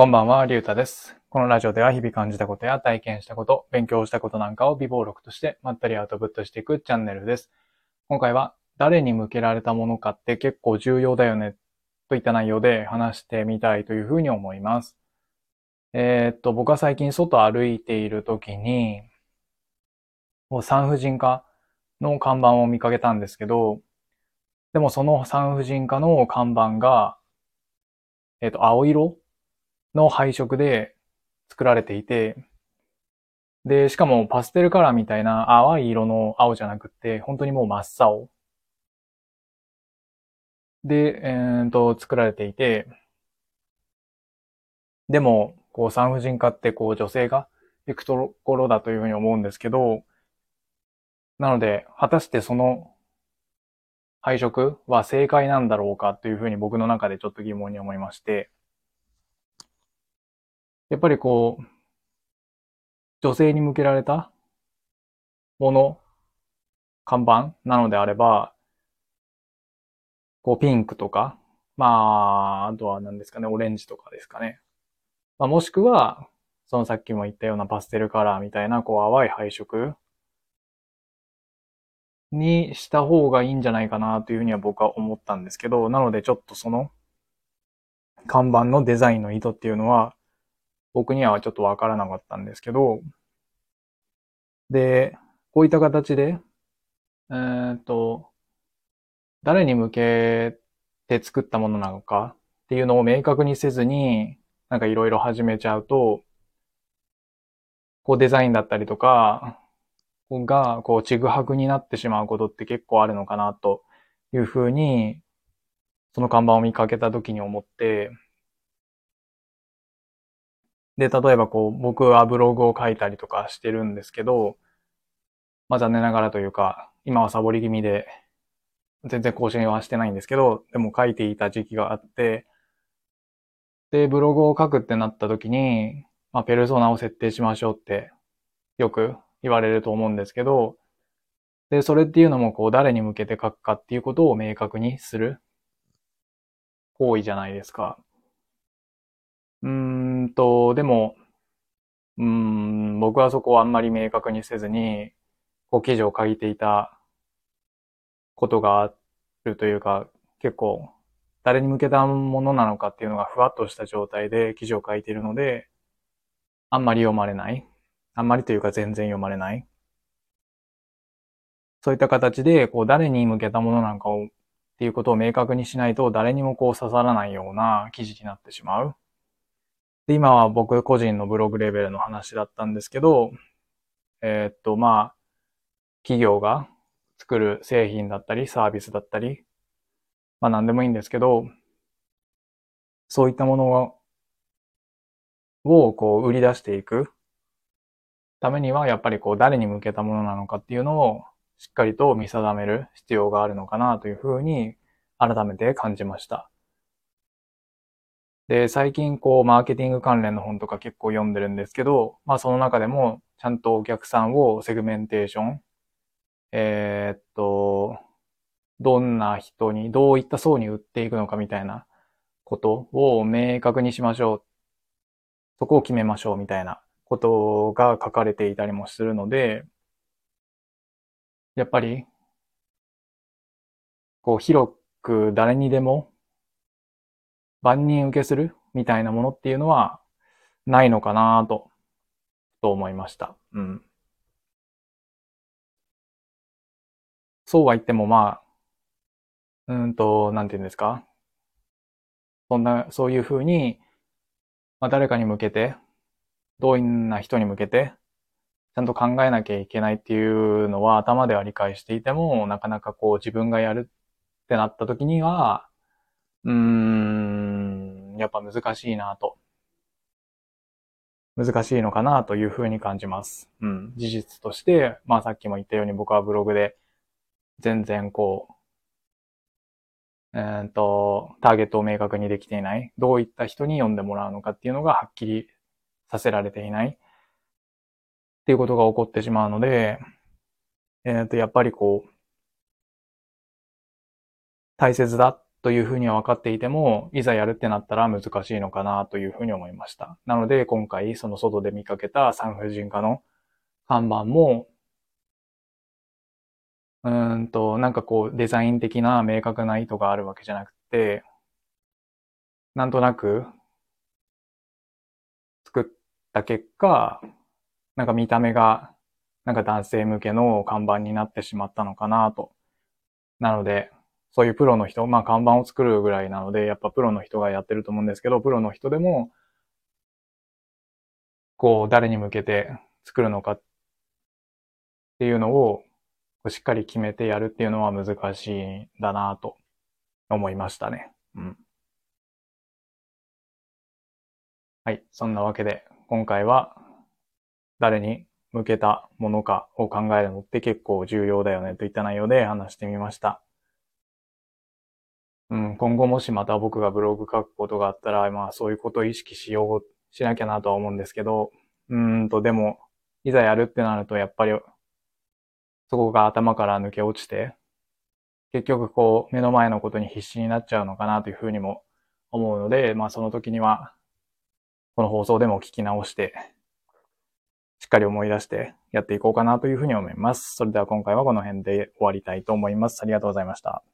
こんばんは、りゅうたです。このラジオでは日々感じたことや体験したこと、勉強したことなんかを微暴録としてまったりアウトプットしていくチャンネルです。今回は誰に向けられたものかって結構重要だよねといった内容で話してみたいというふうに思います。えーっと、僕は最近外歩いている時に、もう産婦人科の看板を見かけたんですけど、でもその産婦人科の看板が、えっと、青色の配色で作られていて、で、しかもパステルカラーみたいな淡い色の青じゃなくって、本当にもう真っ青。で、えーっと、作られていて、でも、こう産婦人科ってこう女性が行くところだというふうに思うんですけど、なので、果たしてその配色は正解なんだろうかというふうに僕の中でちょっと疑問に思いまして、やっぱりこう、女性に向けられたもの、看板なのであれば、こうピンクとか、まあ、あとは何ですかね、オレンジとかですかね。まあ、もしくは、そのさっきも言ったようなパステルカラーみたいな、こう淡い配色にした方がいいんじゃないかなというふうには僕は思ったんですけど、なのでちょっとその看板のデザインの意図っていうのは僕にはちょっとわからなかったんですけど、で、こういった形で、えーっと、誰に向けて作ったものなのかっていうのを明確にせずに、なんかいろいろ始めちゃうと、こうデザインだったりとか、が、こう、ちぐはぐになってしまうことって結構あるのかなというふうに、その看板を見かけた時に思って、で、例えばこう、僕はブログを書いたりとかしてるんですけど、まあ残念ながらというか、今はサボり気味で、全然更新はしてないんですけど、でも書いていた時期があって、で、ブログを書くってなった時に、まあ、ペルソナを設定しましょうって、よく言われると思うんですけど、で、それっていうのも、こう、誰に向けて書くかっていうことを明確にする行為じゃないですか。うんと、でも、うん、僕はそこをあんまり明確にせずに、こう、記事を書いていたことがあるというか、結構、誰に向けたものなのかっていうのがふわっとした状態で記事を書いているので、あんまり読まれない。あんまりというか全然読まれない。そういった形で、こう、誰に向けたものなのかを、っていうことを明確にしないと、誰にもこう刺さらないような記事になってしまう。で、今は僕個人のブログレベルの話だったんですけど、えーっと、まあ、企業が作る製品だったり、サービスだったり、まあ何でもいいんですけど、そういったものをこう売り出していくためには、やっぱりこう誰に向けたものなのかっていうのをしっかりと見定める必要があるのかなというふうに改めて感じました。で、最近こうマーケティング関連の本とか結構読んでるんですけど、まあその中でもちゃんとお客さんをセグメンテーション、えーっと、どんな人に、どういった層に売っていくのかみたいなことを明確にしましょう。そこを決めましょうみたいなことが書かれていたりもするので、やっぱり、こう広く誰にでも万人受けするみたいなものっていうのはないのかなと、と思いました。うん。そうは言ってもまあ、うんと、なんて言うんですか？そんな、そういうふうに、まあ誰かに向けて、どういうな人に向けて、ちゃんと考えなきゃいけないっていうのは頭では理解していても、なかなかこう自分がやるってなった時には、うーん、やっぱ難しいなと。難しいのかなというふうに感じます。うん。事実として、まあさっきも言ったように僕はブログで全然こう、えーっと、ターゲットを明確にできていない。どういった人に読んでもらうのかっていうのがはっきりさせられていない。っていうことが起こってしまうので、えーっと、やっぱりこう、大切だっというふうには分かっていても、いざやるってなったら難しいのかなというふうに思いました。なので今回その外で見かけた産婦人科の看板も、うんと、なんかこうデザイン的な明確な意図があるわけじゃなくて、なんとなく作った結果、なんか見た目がなんか男性向けの看板になってしまったのかなと。なので、そういうプロの人、まあ看板を作るぐらいなので、やっぱプロの人がやってると思うんですけど、プロの人でも、こう、誰に向けて作るのかっていうのを、しっかり決めてやるっていうのは難しいんだなと思いましたね。うん。はい。そんなわけで、今回は、誰に向けたものかを考えるのって結構重要だよねといった内容で話してみました。うん、今後もしまた僕がブログ書くことがあったら、まあそういうことを意識しよう、しなきゃなとは思うんですけど、うんと、でも、いざやるってなるとやっぱり、そこが頭から抜け落ちて、結局こう、目の前のことに必死になっちゃうのかなというふうにも思うので、まあその時には、この放送でも聞き直して、しっかり思い出してやっていこうかなというふうに思います。それでは今回はこの辺で終わりたいと思います。ありがとうございました。